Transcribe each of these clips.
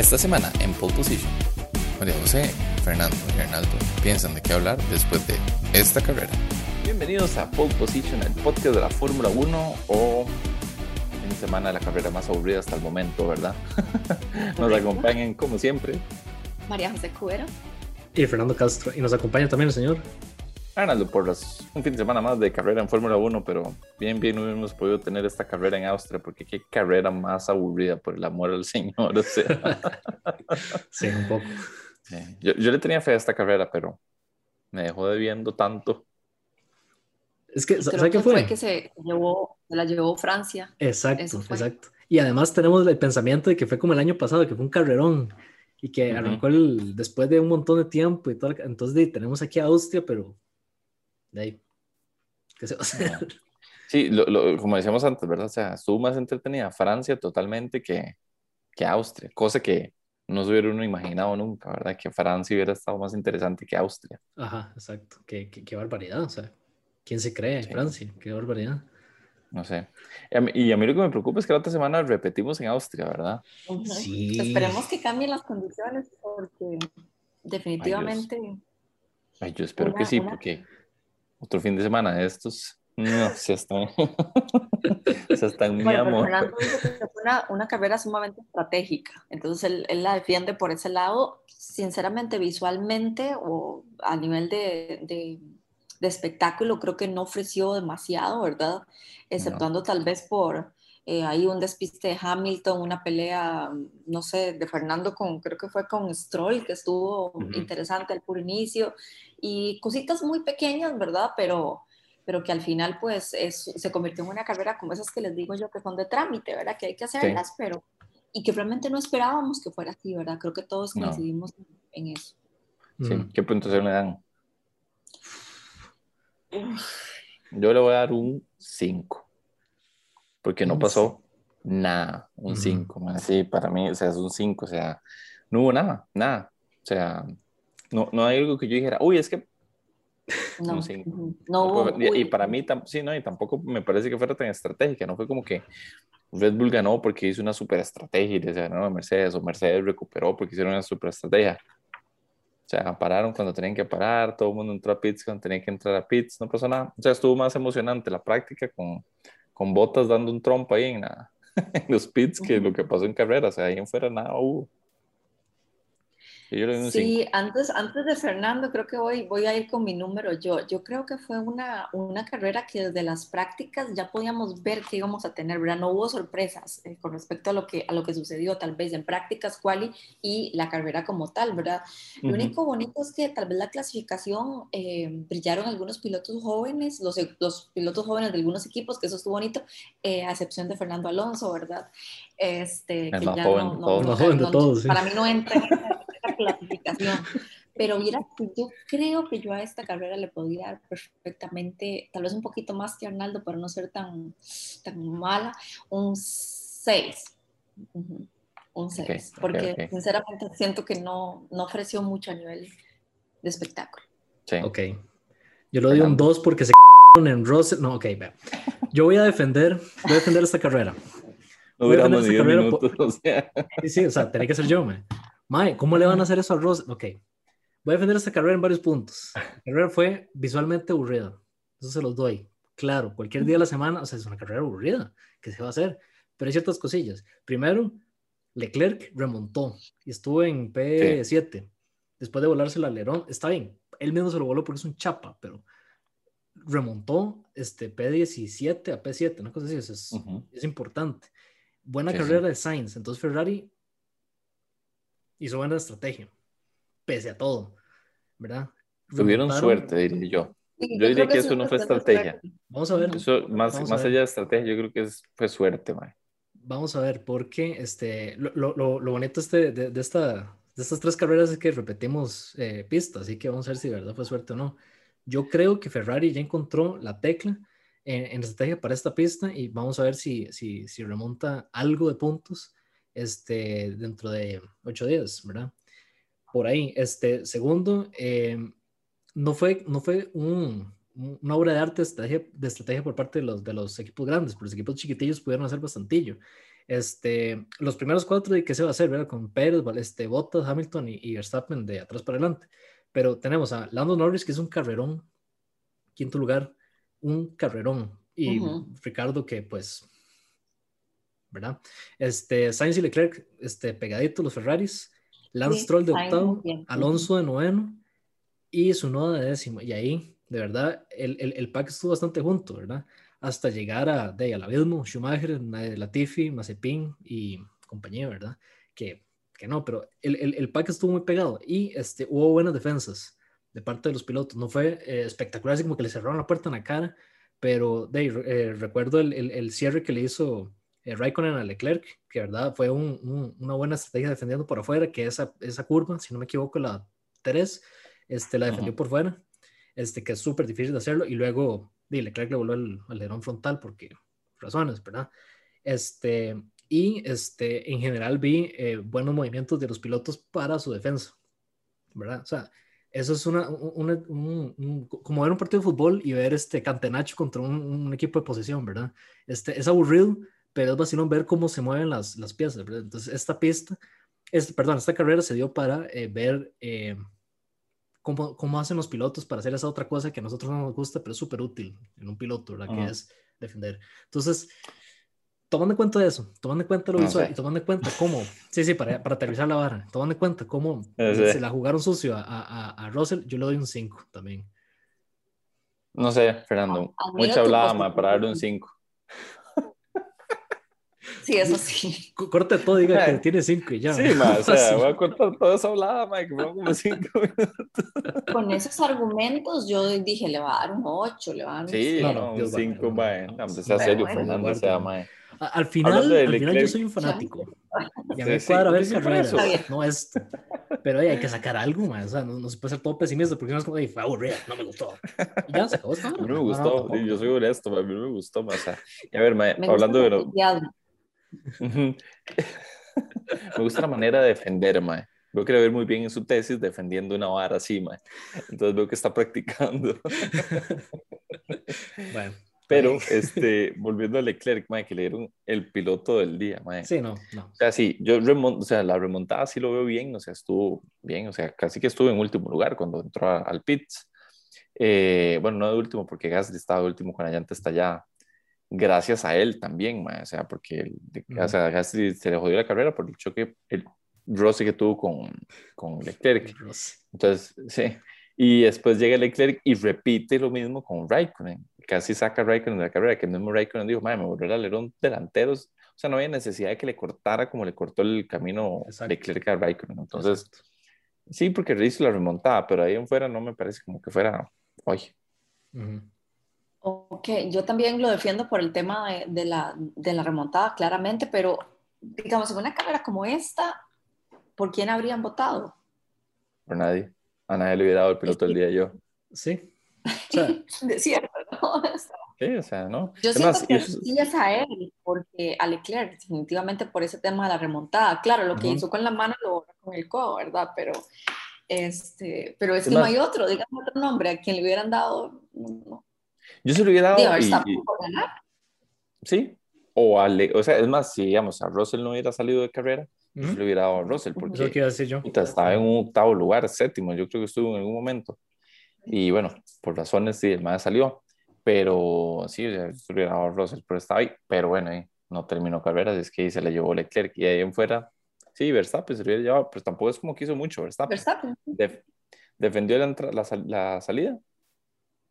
Esta semana en Pole Position, María José, Fernando y Arnaldo piensan de qué hablar después de esta carrera. Bienvenidos a Pole Position, el podcast de la Fórmula 1 o en semana de la carrera más aburrida hasta el momento, ¿verdad? Nos acompañan como siempre. María José Cuero. Y Fernando Castro. Y nos acompaña también el señor. Arnaldo, por las, un fin de semana más de carrera en Fórmula 1, pero bien, bien hubiéramos podido tener esta carrera en Austria, porque qué carrera más aburrida, por el amor al Señor. O sea. sí, un poco. Yo, yo, le tenía fe a esta carrera, pero me dejó debiendo tanto. Es que, ¿sabes qué fue? fue? que se, llevó, se la llevó Francia. Exacto, exacto. Y además tenemos el pensamiento de que fue como el año pasado, que fue un carrerón y que arrancó el, después de un montón de tiempo y todo. Entonces tenemos aquí a Austria, pero de ahí, ¿qué se va a hacer? Sí, lo, como decíamos antes, ¿verdad? O sea, estuvo más entretenida Francia totalmente que, que Austria, cosa que no se hubiera uno imaginado nunca, ¿verdad? Que Francia hubiera estado más interesante que Austria. Ajá, exacto. Qué, qué, qué barbaridad, o sea, ¿quién se cree? Francia, qué barbaridad. No sé. Y a, mí, lo que me preocupa es que la otra semana repetimos en Austria, ¿verdad? Sí. Esperemos que cambien las condiciones porque definitivamente... Ay, yo, espero que sí, porque otro fin de semana de estos, no, se están, se están mi amor. Una, una, carrera sumamente estratégica, entonces él, él, la defiende por ese lado, sinceramente, visualmente o a nivel de, de de espectáculo creo que no ofreció demasiado, ¿verdad? Exceptuando tal vez por eh, ahí un despiste de Hamilton, una pelea, no sé, de Fernando con, creo que fue con Stroll, que estuvo interesante al puro inicio, y cositas muy pequeñas, ¿verdad? Pero, pero que al final pues se convirtió en una carrera como esas que les digo yo que son de trámite, ¿verdad? Que hay que hacerlas, pero y que realmente no esperábamos que fuera así, ¿verdad? Creo que todos coincidimos en eso. Sí, ¿qué puntuación le dan? Yo le voy a dar un 5. Porque no pasó nada. Un 5. Sí, para mí, o sea, es un 5. O sea, no hubo nada, nada. O sea, no, no hay algo que yo dijera, uy, es que. No, un 5. No, y, para mí, sí, no, y tampoco me parece que fuera tan estratégica. No fue como que Red Bull ganó porque hizo una super estrategia y se ganó a Mercedes, o Mercedes recuperó porque hicieron una super estrategia. O sea, pararon cuando tenían que parar, todo el mundo entró a pits cuando tenían que entrar a pits, no pasó nada. O sea, estuvo más emocionante la práctica con, con botas dando un trompo ahí en, en los pits que lo que pasó en carrera. O sea, ahí en fuera nada hubo sí, antes, antes de Fernando, creo que voy, voy a ir con mi número yo. Yo creo que fue una, una carrera que desde las prácticas ya podíamos ver que íbamos a tener, ¿verdad? No hubo sorpresas eh, con respecto a lo, que, a lo que sucedió tal vez en prácticas, quali y la carrera como tal, ¿verdad? Lo único bonito es que tal vez la clasificación eh, brillaron algunos pilotos jóvenes, los, los, pilotos jóvenes de algunos equipos, que eso estuvo bonito, eh, a excepción de Fernando Alonso, ¿verdad? Este, que ya no, no, todos, Para mí no entra Pero mira, yo creo que yo a esta carrera le podría dar perfectamente, tal vez un poquito más que Arnaldo, para no ser tan, tan mala, un 6. Un 6. porque sinceramente siento que no, no ofreció mucho a nivel de espectáculo. Sí. Ok. Yo le doy un 2 porque se en Russell. No, ok, vea. Yo voy a defender, voy a defender esta carrera. No duramos ni minutos, o sea. Sí, sí, o sea, tenía que ser yo, man. Mae, ¿cómo le van a hacer eso a Ross? Ok, voy a defender esta carrera en varios puntos. La carrera fue visualmente aburrida, eso se los doy. Claro, cualquier día de la semana, o sea, es una carrera aburrida, ¿qué se va a hacer? Pero hay ciertas cosillas. Primero, Leclerc remontó y estuvo en P7. Después de volarse el alerón, está bien, él mismo se lo voló porque es un chapa, pero remontó este P17 a P7, una cosa así, es, es importante. Buena carrera de Sainz, entonces Ferrari hizo buena estrategia, pese a todo, ¿verdad? Tuvieron suerte, diría yo. yo diría que, eso no fue estrategia. Vamos a ver. Eso, más, más allá de estrategia, yo creo que es, fue suerte, man. Vamos a ver, porque este, lo, lo, lo bonito este, de, de, esta, de estas tres carreras es que repetimos eh, pistas, así que vamos a ver si de verdad fue suerte o no. Yo creo que Ferrari ya encontró la tecla en, en estrategia para esta pista y vamos a ver si, si, si remonta algo de puntos este, dentro de ocho días, ¿verdad? Por ahí. Este, segundo, eh, no, fue, no fue un, una obra de arte de estrategia, por parte de los, de los equipos grandes, pero los equipos chiquitillos pudieron hacer bastantillo. Este, los primeros cuatro de qué se va a hacer, ¿verdad? Con Pérez, este, Bottas, Hamilton y, Verstappen de atrás para adelante. Pero tenemos a Lando Norris, que es un carrerón, quinto lugar, un carrerón. Y Ricardo, que pues, ¿verdad? Este, Sainz y Leclerc, este, pegadito los Ferraris. Lance Stroll de octavo, Alonso de noveno y su noda de décimo. Y ahí, de verdad, el, el, el pack estuvo bastante junto, ¿verdad? hasta llegar a, de, al abismo, Schumacher, Latifi, Mazepin y compañía, ¿verdad? Que, que no, pero el, el, el, pack estuvo muy pegado y este, hubo buenas defensas de parte de los pilotos. No fue eh, espectacular, así como que le cerraron la puerta en la cara, pero de, eh, recuerdo el, el, cierre que le hizo eh, Raikkonen a Leclerc, que verdad fue un, una buena estrategia defendiendo por afuera, que esa, esa curva, si no me equivoco, la 3, este, la defendió por fuera, este, que es súper difícil de hacerlo, y luego y Leclerc le voló el alerón frontal porque razones, ¿verdad? Este, y este, en general vi eh, buenos movimientos de los pilotos para su defensa, ¿verdad? O sea, eso es una, un, como ver un partido de fútbol y ver este Cantenacho contra un, equipo de posesión, ¿verdad? Este, es aburrido, pero es vacilón ver cómo se mueven las, las piezas, ¿verdad? Entonces, esta pista, este, perdón, esta carrera se dio para eh, ver eh, cómo, cómo, hacen los pilotos para hacer esa otra cosa que a nosotros no nos gusta, pero es súper útil en un piloto, ¿verdad? Que es defender. Entonces, tomando en cuenta eso, tomando en cuenta lo visual y tomando en cuenta cómo, sí, sí, para, para aterrizar la vara, tomando en cuenta cómo se la jugaron sucio a, a, a, Russell, yo le doy un 5 también. No sé, Fernando, mucha hablaba para darle un 5. Sí, eso sí. Corta todo, diga que tiene cinco y ya. Sí, ma, o sea, voy a cortar todo eso hablada, ma, que como cinco minutos. Con esos argumentos yo dije, le va a dar un ocho, le va a dar un Sí, no, un cinco, ma. No, sea serio, Fernando, sea, ma. Al final, al final yo soy un fanático. Y a mí me cuadra ver carreras, no esto. Pero hay que sacar algo más. O sea, no, se puede ser todo pesimista porque no es como, fue aburrida, no me gustó. Y ya se acabó. A mí me gustó, yo soy honesto, a mí me gustó. más. O sea, y a ver, ma, hablando de. Lo... Me gusta la manera de defender, mae. Veo que le ver muy bien en su tesis defendiendo una vara así, mae. Entonces veo que está practicando. bueno. Pero, este, volviendo a Leclerc, mae, que le dieron el piloto del día, mae. Sí, no, no. O sea, sí, yo o sea, la remontada sí lo veo bien, o sea, estuvo bien, o sea, casi que estuvo en último lugar cuando entró al pits. Eh, bueno, no de último porque Gasly estaba de último con la llanta estallada gracias a él también, o sea, porque o sea, se le jodió la carrera por el choque, el Rossi que tuvo con, con Leclerc. Entonces, sí. Y después llega Leclerc y repite lo mismo con Raikkonen. Casi saca a Raikkonen de la carrera, que el mismo Raikkonen dijo, me volvió el alerón delanteros. O sea, no había necesidad de que le cortara como le cortó el camino Leclerc a Raikkonen. Entonces, sí, porque hizo la remontada, pero ahí en fuera no me parece como que fuera, oye. Ok, yo también lo defiendo por el tema de, la, de, la, remontada, claramente, pero digamos, en una carrera como esta, ¿por quién habrían votado? Por nadie. A nadie le hubiera dado el piloto el día yo. Sí. O sea, de cierto, ¿no? Sí, o sea, ¿no? Yo siento que sí es a él, porque a Leclerc, definitivamente por ese tema de la remontada. Claro, lo que hizo con la mano lo borra con el codo, ¿verdad? Pero, este, pero es, que no hay otro, dígame otro nombre, a quien le hubieran dado, no, yo se lo hubiera dado. sí, o a, o sea, es más, si digamos a Russell no hubiera salido de carrera, yo se lo hubiera dado a Russell porque decir yo. estaba en un octavo lugar, séptimo, yo creo que estuvo en algún momento. Y bueno, por razones sí, el más salió, pero sí, se lo hubiera dado a Russell, pero estaba ahí, pero bueno, no terminó carrera, es que se le llevó Leclerc y ahí en fuera, sí, Verstappen se lo hubiera llevado, pero tampoco es como que hizo mucho, Verstappen. Verstappen. defendió la, la, la salida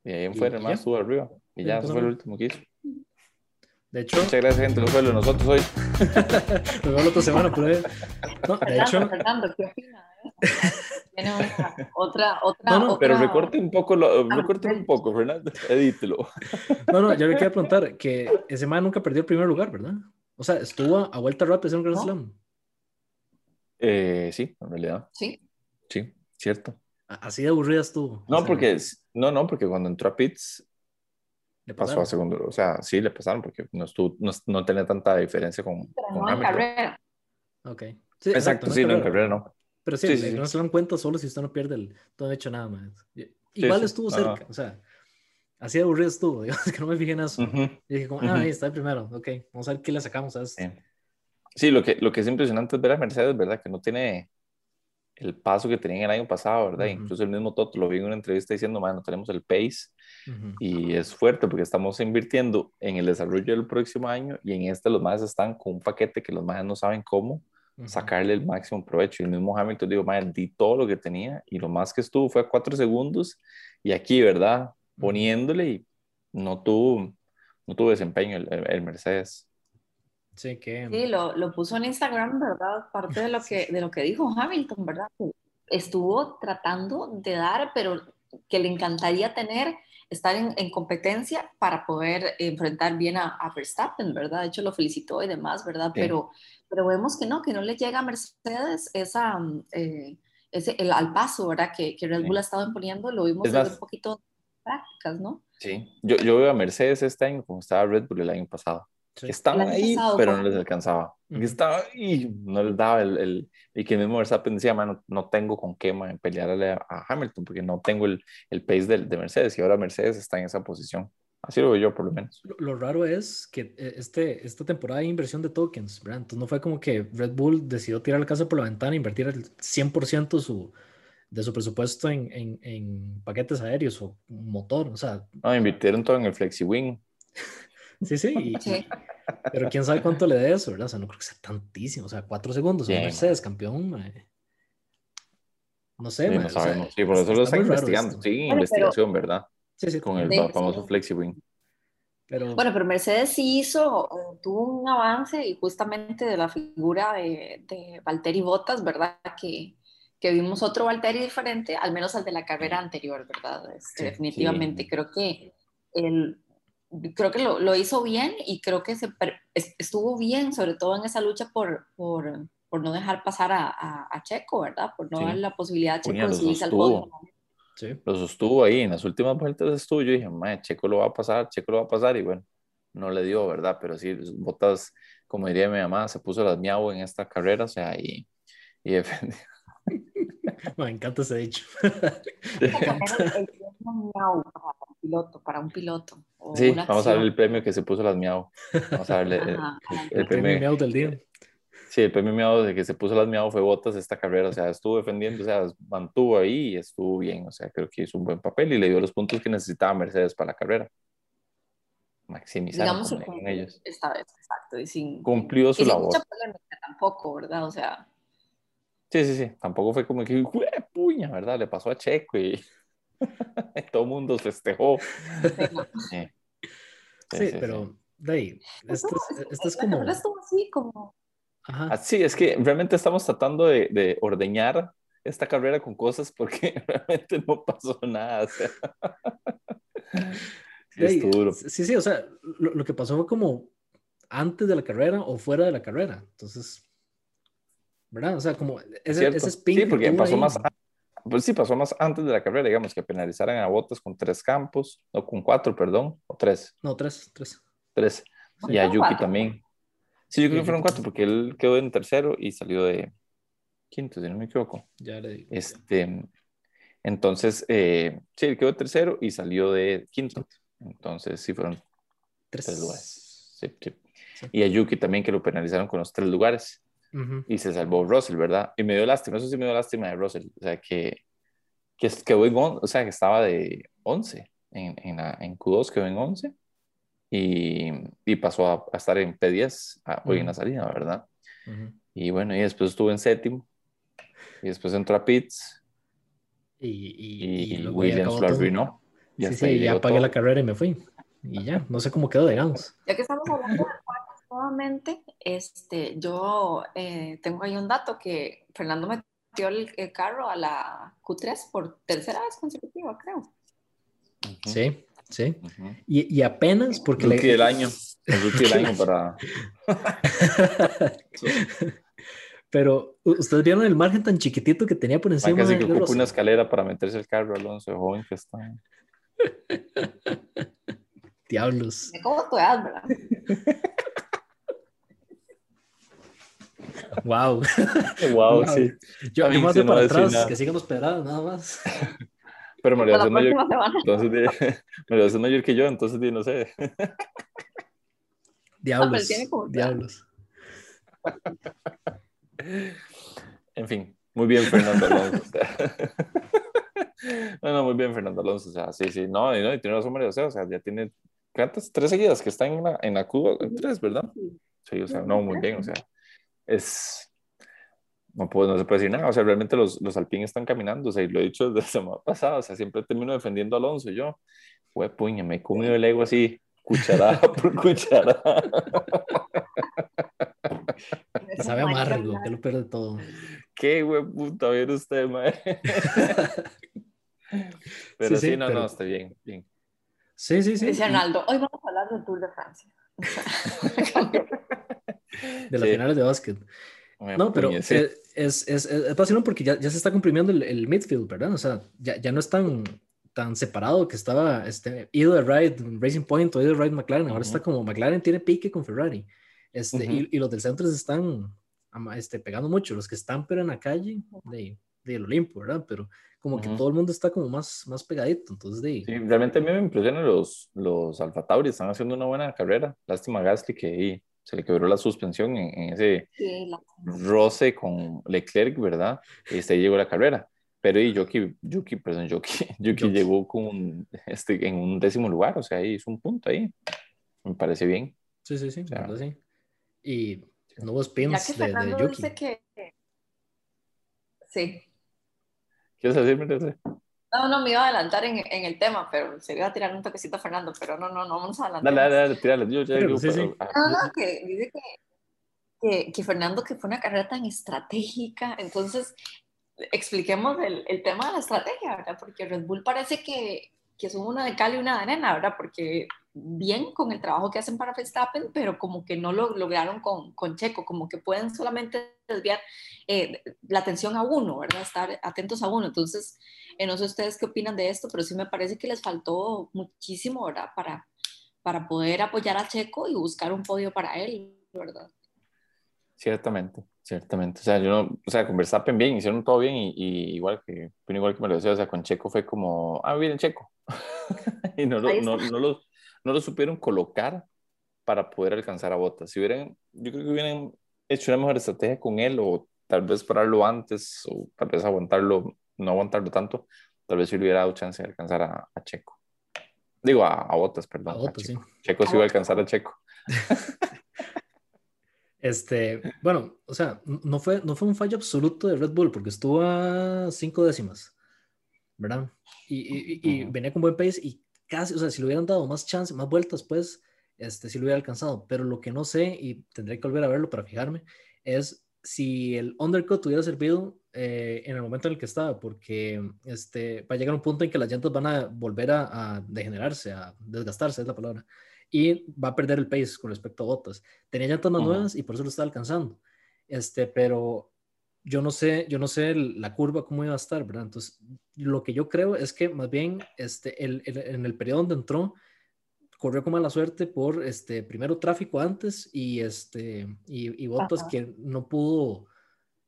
y ahí en fuera, el más estuvo arriba. Y ya, eso fue el último que hizo. De hecho, muchas gracias, gente. No fue lo de nosotros hoy. Nos vemos la otra semana, pero. No, de hecho. Fernando, ¿qué opina? Tiene otra, otra, no, no, Pero recorte un poco, lo, recorte un poco, Fernando. Edítelo. No, no, yo le quería preguntar que ese man nunca perdió el primer lugar, ¿verdad? O sea, estuvo a vuelta rápida en un Grand Slam. Eh, sí, en realidad. Sí. Sí, cierto. Así de aburrida estuvo. No, porque, no, no, porque cuando entró a Pitts le pasó a segundo. O sea, sí le pasaron porque no, estuvo, no, tenía tanta diferencia con, Pero no en carrera. Ok. exacto, sí, no en carrera no. Pero sí, no se dan cuenta solo si usted no pierde el. Todo hecho nada más. Igual estuvo cerca, o sea. Así de aburrido estuvo, digamos, que no me fijé en eso. Y dije como, ah, ahí está el primero, ok, vamos a ver qué le sacamos a esto. Sí, lo, que, lo que es impresionante es ver a Mercedes, ¿verdad? Que no tiene el paso que tenía el año pasado, ¿verdad? Incluso el mismo Toto lo vi en una entrevista diciendo, no tenemos el pace y es fuerte porque estamos invirtiendo en el desarrollo del próximo año y en este los más están con un paquete que los más no saben cómo sacarle el máximo provecho. Y el mismo Hamilton digo, man, di todo lo que tenía y lo más que estuvo fue a cuatro segundos y aquí, ¿verdad? Poniéndole y no tuvo, no tuvo desempeño el, el Mercedes. Sí, que... sí lo, lo, puso en Instagram, ¿verdad? Parte de lo, que, de lo que dijo Hamilton, ¿verdad? Estuvo tratando de dar, pero que le encantaría tener, estar en, en competencia para poder enfrentar bien a, a, Verstappen, ¿verdad? De hecho, lo felicitó y demás, ¿verdad? Pero, pero vemos que no, que no le llega a Mercedes esa, eh, ese, el, al paso, ¿verdad? Que, que Red Bull ha estado imponiendo, lo vimos en un poquito prácticas, ¿no? Sí, yo, yo veo a Mercedes este año como estaba Red Bull el año pasado estaban ahí, pero no les alcanzaba. Estaba ahí, no les daba el, el, y que mismo Verstappen decía, mano, no tengo con qué man, pelearle a, Hamilton porque no tengo el, el pace de, de, Mercedes y ahora Mercedes está en esa posición. Así lo veo yo, por lo menos. Lo, raro es que eh, este, esta temporada hay inversión de tokens, ¿verdad? Entonces no fue como que Red Bull decidió tirar la casa por la ventana e invertir el 100% su, de su presupuesto en, en, en, paquetes aéreos o motor, o sea... No, invirtieron todo en el FlexiWing. Sí, sí. Pero quién sabe cuánto le dé eso, ¿verdad? O sea, no creo que sea tantísimo. O sea, cuatro segundos. Yeah. Mercedes, campeón. No sé. Sí, no sabemos. sí, por eso lo están investigando. Sí, investigación, ¿verdad? Sí, sí. Con el famoso FlexiWing. Pero... Bueno, pero Mercedes sí hizo, tuvo un avance y justamente de la figura de, de Valtteri Bottas, ¿verdad? Que, que vimos otro Valtteri diferente, al menos al de la carrera anterior, ¿verdad? Este, definitivamente creo que el, creo que lo, lo, hizo bien y creo que se, estuvo bien, sobre todo en esa lucha por, por, por no dejar pasar a, a, Checo, ¿verdad? Por no dar la posibilidad a Checo de subirse al podio. Sí. Lo sostuvo ahí, en las últimas vueltas estuvo, yo dije, Checo lo va a pasar, Checo lo va a pasar, y bueno, no le dio, ¿verdad? Pero sí, Botas, como diría mi mamá, se puso las miau en esta carrera, o sea, y, y defendió. Me encanta ese dicho. piloto, para un piloto. Sí, vamos a ver el premio que se puso las miau. Vamos a verle el, premio, miau del día. Sí, el premio miau de que se puso las miau fue botas esta carrera, o sea, estuvo defendiendo, o sea, mantuvo ahí y estuvo bien, o sea, creo que hizo un buen papel y le dio los puntos que necesitaba Mercedes para la carrera. Maximizaron con ellos. Esta vez, exacto, y sin, cumplió su labor. Mucha tampoco, ¿verdad? O sea. Sí, sí, sí, tampoco fue como que, puña, ¿verdad? Le pasó a Checo y Todo el mundo festejó. Sí, sí, pero de ahí, esto, esto es como... así como... Ajá. Sí, es que realmente estamos tratando de, de, ordeñar esta carrera con cosas porque realmente no pasó nada. O sea. sí, duro. sí, sí, o sea, lo, lo, que pasó fue como antes de la carrera o fuera de la carrera. Entonces, ¿verdad? O sea, como ese, ese spin. Sí, porque pasó más pues sí, pasó más antes de la carrera, digamos, que penalizaran a Botas con tres campos, o con cuatro, perdón, o tres. No, tres, tres. Tres. Y a Yuki también. Sí, yo creo que fueron cuatro, porque él quedó en tercero y salió de quinto, si no me equivoco. Ya le digo. Este, entonces, eh, sí, él quedó tercero y salió de quinto. Entonces, sí, fueron tres, lugares. Sí, sí. Y a Yuki también, que lo penalizaron con los tres lugares y se salvó Russell, ¿verdad? Y me dio lástima, eso sí me dio lástima de Russell, o sea, que, que quedó en, o sea, que estaba de 11, en, en, la, en Q2 quedó en 11 y, y pasó a, a, estar en P10 a, hoy en la salida, ¿verdad? Y bueno, y después estuvo en séptimo y después entró a Pitts y, y, Williams lo arruinó. Sí, sí, ya apagué la carrera y me fui. Y ya, no sé cómo quedó, digamos. Ya que estamos hablando nuevamente, este, yo eh, tengo ahí un dato que Fernando metió el, el, carro a la Q3 por tercera vez consecutiva, creo. Sí, sí. y, y, apenas porque... El le... del año. El del año para... Pero ustedes vieron el margen tan chiquitito que tenía por encima. casi que ocupa una escalera para meterse el carro, Alonso, joven que está. Diablos. ¿Cómo tú eras, verdad? Wow. wow, sí. Yo, a mí me para atrás, que sigan los pedrados, nada más. Pero María es mayor, entonces, María es mayor que yo, entonces no sé. Diablos. diablos. En fin, muy bien Fernando Alonso. no, no, muy bien Fernando Alonso. O sea, sí, sí, no, y, no, y tiene razón María José, o sea, ya tiene ¿cuántas? Tres seguidas que están en la, en la Cuba, tres, ¿verdad? Sí, o sea, no, muy bien, o sea, es, no, puedo, no se puede decir nada, o sea, realmente los, los alpines están caminando, o sea, y lo he dicho desde la semana pasada, o sea, siempre termino defendiendo a Alonso, y yo, fue puña, me he comido el ego así, cucharada por cucharada. Sabe amargo, que lo pierde todo. Qué güey puta, viene usted, mae. Pero sí, no, no, está bien, bien. Sí, sí, sí. Dice Arnaldo, hoy vamos a hablar del Tour de Francia. de las finales de básquet. No, pero es, es, es, porque ya, ya, se está comprimiendo el, el, midfield, ¿verdad? O sea, ya, ya no es tan, tan separado que estaba este, either Ride Racing Point o either Ride McLaren. Ahora está como McLaren tiene pique con Ferrari. Este, y, y, los del centro se están este, pegando mucho. Los que están, pero en la calle, de, de el Olimpo, ¿verdad? Pero como que todo el mundo está como más, más pegadito. Entonces, de... Sí, realmente a mí me impresionan los, los Alfa Tauri, están haciendo una buena carrera. Lástima Gasly que se le quebró la suspensión en, ese roce con Leclerc, ¿verdad? Y este llegó la carrera. Pero y Yuki, Yuki, perdón, Yuki, Yuki, llegó con este, en un décimo lugar, o sea, hizo un punto ahí. Me parece bien. Sí, sí, sí, sí. Y nuevos pins de, de, Yuki. Dice que... Sí, ¿Quieres decirme? No, no, me iba a adelantar en, en, el tema, pero se iba a tirar un toquecito a Fernando, pero no, no, no vamos a adelantar. Dale, dale, dale, tírale. Yo ya digo, sí, sí. Ah, no, no, que dice que, que, que, Fernando, que fue una carrera tan estratégica, entonces expliquemos el, el tema de la estrategia, ¿verdad? Porque Red Bull parece que, que son una de cal y una de arena, ¿verdad? Porque bien con el trabajo que hacen para Verstappen, pero como que no lo lograron con, con Checo, como que pueden solamente desviar eh, la atención a uno, ¿verdad? Estar atentos a uno. Entonces, eh, no sé ustedes qué opinan de esto, pero sí me parece que les faltó muchísimo, ¿verdad? Para, para poder apoyar a Checo y buscar un podio para él, ¿verdad? Ciertamente, ciertamente. O sea, yo no, o sea, con Verstappen bien, hicieron todo bien y, igual que, igual que me lo decía, o sea, con Checo fue como, ah, miren Checo. y no, no, no, no, lo, no lo supieron colocar para poder alcanzar a Botas. Si hubieran, yo creo que hubieran hecho una mejor estrategia con él o tal vez pararlo antes o tal vez aguantarlo, no aguantarlo tanto, tal vez si hubiera dado chance de alcanzar a, Checo. Digo, a, a Botas, perdón. A Checo. Sí. Checo sí iba a alcanzar a Checo. Este, bueno, o sea, no fue, no fue un fallo absoluto de Red Bull porque estuvo a cinco décimas, ¿verdad? Y, y, venía con buen pace y casi, o sea, si le hubieran dado más chance, más vueltas, pues, este, sí lo hubiera alcanzado. Pero lo que no sé, y tendré que volver a verlo para fijarme, es si el undercut hubiera servido eh, en el momento en el que estaba, porque este, va a llegar un punto en que las llantas van a volver a, degenerarse, a desgastarse, es la palabra, y va a perder el pace con respecto a botas. Tenía llantas más nuevas y por eso lo estaba alcanzando. Este, pero yo no sé, yo no sé la curva cómo iba a estar, ¿verdad? Entonces, lo que yo creo es que más bien este, el, en el periodo donde entró, corrió con mala suerte por este, primero tráfico antes y, este, y, y Bottas que no pudo,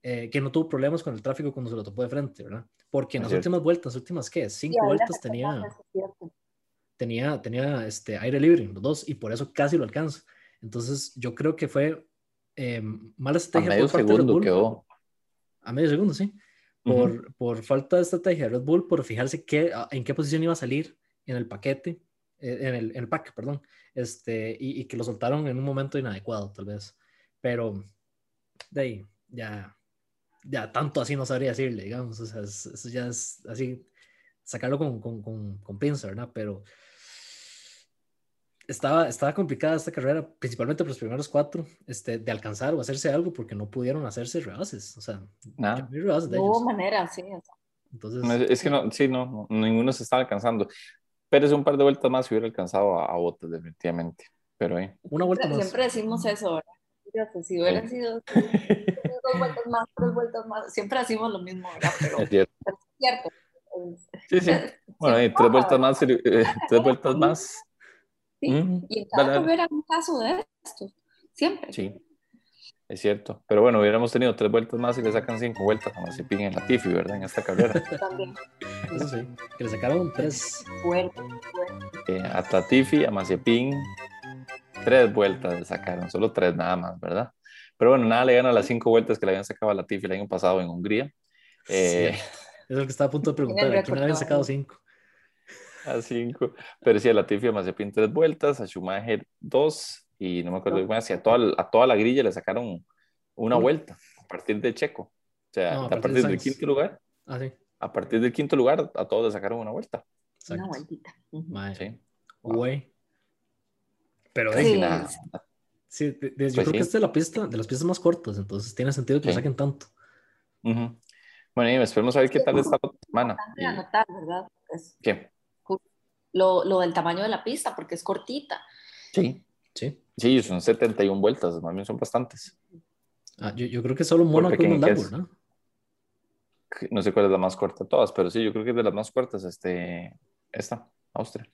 eh, que no tuvo problemas con el tráfico cuando se lo topó de frente, ¿verdad? Porque en las últimas vueltas, últimas, ¿qué? Cinco vueltas tenía, tenía, tenía este, aire libre, los dos, y por eso casi lo alcanza. Entonces, yo creo que fue eh, mala estrategia. A medio segundo quedó a medio segundo, sí, por, por falta de estrategia de Red Bull, por fijarse qué, en qué posición iba a salir en el paquete, eh, en el, en el pack, perdón, este, y, y, que lo soltaron en un momento inadecuado, tal vez. Pero de ahí, ya, ya tanto así no sabría decirle, digamos, o sea, eso ya es así, sacarlo con, con, con, con pinza, ¿verdad? Pero estaba, estaba complicada esta carrera, principalmente por los primeros cuatro, este, de alcanzar o hacerse algo porque no pudieron hacerse rebases. O sea, no, no hubo manera, sí. Entonces, es que no, sí, no, ninguno se estaba alcanzando. Pero es un par de vueltas más si hubiera alcanzado a, a Botas, definitivamente. Pero eh. Una vuelta más. Siempre decimos eso, ¿verdad? Si hubiera sido dos vueltas más, tres vueltas más, siempre decimos lo mismo, ¿verdad? Pero es cierto. es cierto. Sí, sí. Bueno, y tres vueltas más, eh, tres vueltas más y en cada carrera un caso de esto, siempre. Sí. Es cierto. Pero bueno, hubiéramos tenido tres vueltas más y le sacan cinco vueltas a Mazepin en la Tifi, ¿verdad? En esta carrera. También. Eso sí, que le sacaron tres. Fuerte, fuerte. Eh, a Latifi, a Mazepin, tres vueltas le sacaron, solo tres nada más, ¿verdad? Pero bueno, nada le gana las cinco vueltas que le habían sacado a Latifi el año pasado en Hungría. Eh, Sí. Es lo que estaba a punto de preguntar. ¿A quién le habían sacado cinco? A cinco. Pero sí, a Latifi, a Mazepin tres vueltas, a Schumacher dos, y no me acuerdo más, y a toda, a toda la grilla le sacaron una Uy. vuelta a partir de Checo. O sea, No, a a partir partir, de del quinto lugar, Ah, sí. a partir del quinto lugar, a todos le sacaron una vuelta. Una Exacto. vueltita. Ujú. Mae, Sí. güey. Pero Sí. de, nada. sí, de- de- yo Pues creo sí. que esta es la pista, de las pistas más cortas, entonces tiene sentido que lo Sí. saquen tanto. Ujú. Bueno, y esperemos a ver qué tal esta otra semana. Y- anotar, ¿verdad? Es ¿Qué? Lo, lo del tamaño de la pista, porque es cortita. Sí, Sí. sí, son 71 vueltas, más bien son bastantes. Ah, yo, yo creo que solo Mónaco largo, es. ¿no? No sé cuál es la más corta de todas, pero sí, yo creo que es de las más cortas, este, esta, Austria.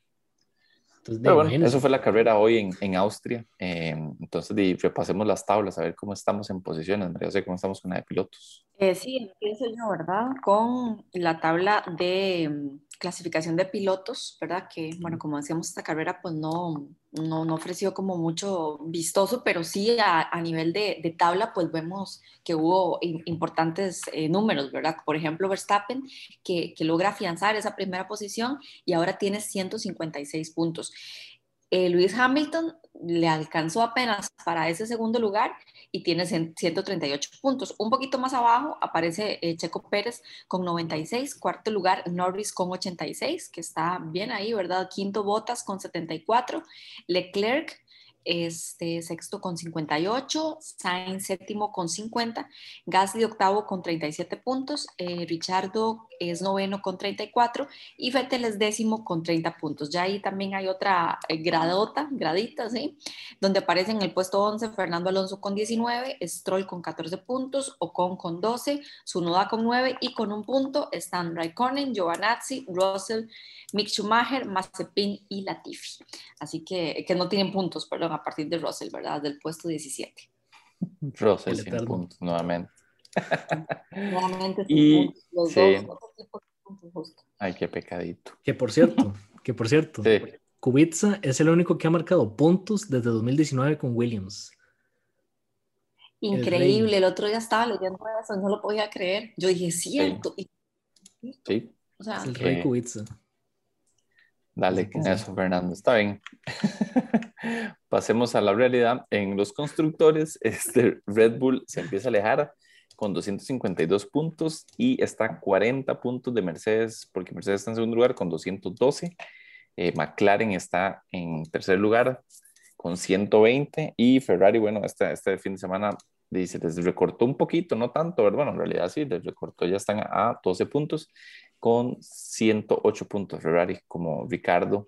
Entonces, Pero bueno, imagínense. eso fue la carrera hoy en, en Austria. Eh, entonces, di, repasemos las tablas, a ver cómo estamos en posiciones, María José, cómo estamos con la de pilotos. Eh, sí, empiezo yo, ¿verdad? Con la tabla de mm, clasificación de pilotos, ¿verdad? Que, bueno, como decíamos, esta carrera pues no, no, no ofreció como mucho vistoso, pero sí a, a nivel de, tabla pues vemos que hubo im- importantes eh, números, ¿verdad? Por ejemplo, Verstappen, que, logra afianzar esa primera posición y ahora tiene 156 puntos. Eh, Lewis Hamilton le alcanzó apenas para ese segundo lugar y tiene cien- 138 puntos. Un poquito más abajo aparece eh, Checo Pérez con 96, cuarto lugar Norris con 86, que está bien ahí, ¿verdad? Quinto Botas con 74, Leclerc este, sexto con 58, Sainz séptimo con 50, Gasly octavo con 37 puntos, eh, Richardo es noveno con 34 y Vettel es décimo con 30 puntos. Ya ahí también hay otra eh, gradota, gradita, ¿sí? Donde aparece en el puesto 11 Fernando Alonso con 19, Stroll con 14 puntos, Ocon con 12, Sunoda con 9 y con un punto están Raikkonen, Giovanazzi, Russell, Mick Schumacher, Mazepin y Latifi. Así que, que no tienen puntos, perdón, a partir de Russell, ¿verdad? Del puesto 17. Russell, El sin puntos, nuevamente. Nuevamente sin Y- puntos, los sí. dos, dos equipos sin puntos justo. Ay, qué pecadito. Que por cierto, que por cierto, Sí, Kubica es el único que ha marcado puntos desde 2019 con Williams. Increíble, el otro día estaba leyendo eso, no lo podía creer. Yo dije, cierto. Y- sí. o sea, Es el rey Sí. Kubica. Dale con eso, Fernando. Está bien. Pasemos a la realidad. En los constructores, este Red Bull se empieza a alejar con 252 puntos y está a 40 puntos de Mercedes, porque Mercedes está en segundo lugar con 212. Eh, McLaren está en tercer lugar con 120 y Ferrari, bueno, este, este fin de semana dice, les recortó un poquito, no tanto, ¿verdad? Bueno, en realidad sí, les recortó, ya están a 12 puntos con 108 puntos Ferrari, como Ricardo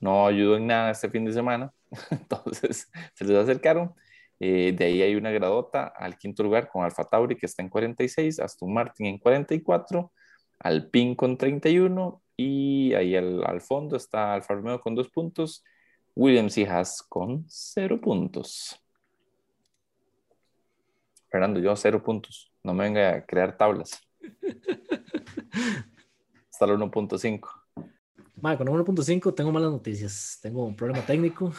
no ayudó en nada este fin de semana, entonces se les acercaron. Eh, de ahí hay una gradota al quinto lugar con Alfa Tauri que está en 46, Aston Martin en 44, Alpine con 31 y ahí al, al fondo está Alfa Romeo con dos puntos, Williams y Haas con cero puntos. Fernando, yo cero puntos, no me venga a crear tablas. Hasta el 1.5. Mae, con 1.5 tengo malas noticias. Tengo un problema técnico.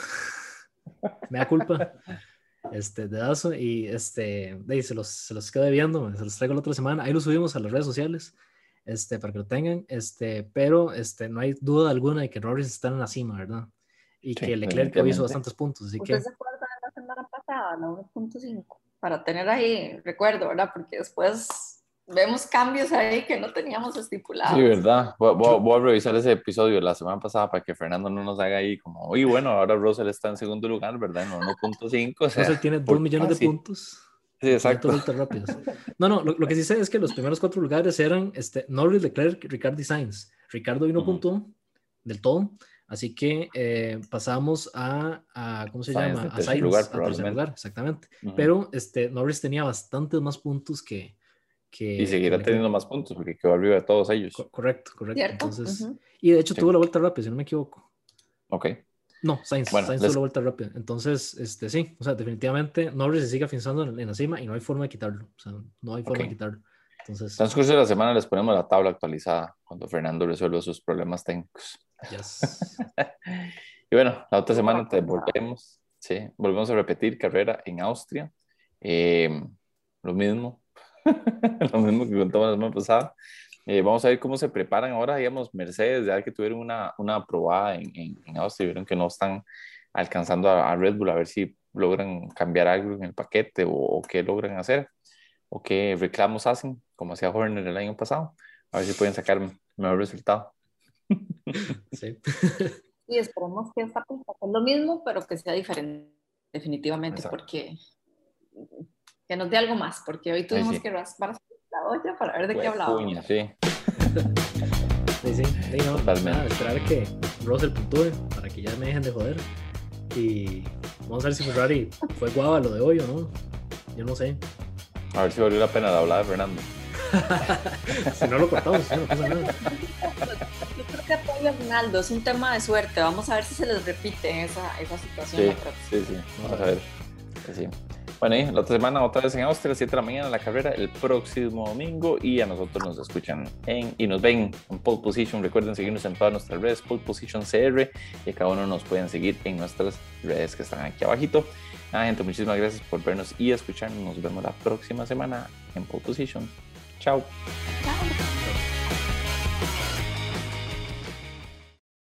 Me da culpa. Este, dedazo. Y este, de ahí se los, se los quedo viendo. Se los traigo la otra semana. Ahí lo subimos a las redes sociales. Este, para que lo tengan. Este, pero este, no hay duda alguna de que Norris está en la cima, ¿verdad? Y Sí, que Leclerc hizo bastantes puntos. Así ¿Usted que se acuerda de la semana pasada, la 1.5? Para tener ahí recuerdo, ¿verdad? Porque después vemos cambios ahí que no teníamos estipulados. Sí, verdad. Voy, voy- voy a revisar ese episodio de la semana pasada para que Fernando no nos haga ahí como, uy, bueno, ahora Russell está en segundo lugar, ¿verdad? En 1.5. O sea, Russell tiene por 2 millones casi. de puntos. Sí, exacto. 500 vueltas rápidas. No, no, lo, lo que sí sé es que los primeros cuatro lugares eran este, Norris, Leclerc, Ricardo y Sainz. Ricardo hoy no Ujú. puntuó del todo, así que eh, pasamos a, a, ¿cómo se Sainz llama? A Sainz, lugar, a tercer lugar, exactamente. Ujú. Pero este, Norris tenía bastantes más puntos que... que y seguirá que teniendo más puntos porque quedó arriba de todos ellos. Co- correcto, correcto. ¿Cierto? Entonces, Ujú. Y de hecho Sí. tuvo la vuelta rápida, si no me equivoco. Ok. No, Sainz, bueno, Sainz les... vuelta rápida. Entonces, este, sí, o sea, definitivamente Norris se sigue afianzando en, la cima y no hay forma de quitarlo. O sea, no hay forma de quitarlo. Entonces, transcurso de la semana les ponemos la tabla actualizada cuando Fernando resuelva sus problemas técnicos. Yes. y bueno, la otra semana te volvemos, sí, volvemos a repetir carrera en Austria. Eh, lo mismo, lo mismo que contamos la semana pasada. Eh, vamos a ver cómo se preparan ahora, digamos, Mercedes, ya que tuvieron una, una probada en, en, Austria, vieron que no están alcanzando a, Red Bull, a ver si logran cambiar algo en el paquete o, qué logran hacer, o qué reclamos hacen, como hacía Horner el año pasado, a ver si pueden sacar mejor resultado. Sí. y esperemos que esta pista sea lo mismo, pero que sea diferente, definitivamente, porque que nos dé algo más, porque hoy tuvimos que raspar la olla para ver de qué hablábamos. Sí. sí, sí, sí no, Totalmente. esperar que Russell puntúe para que ya me dejen de joder. Y vamos a ver si Ferrari fue guava lo de hoy o no. Yo no sé. A ver si valió la pena de hablar de Fernando. si no lo cortamos, no pasa nada. Yo creo que apoyo a Ronaldo, es un tema de suerte. Vamos a ver si se les repite esa, esa situación. Sí, sí, sí, vamos a ver. Sí. Bueno, y la otra semana otra vez en Austria, 7 de la mañana la carrera, el próximo domingo y a nosotros nos escuchan en, y nos ven en Pole Position. Recuerden seguirnos en todas nuestras redes, Pole Position CR, y cada uno nos pueden seguir en nuestras redes que están aquí abajito. Nada, gente, muchísimas gracias por vernos y escucharnos. Nos vemos la próxima semana en Pole Position. Chao.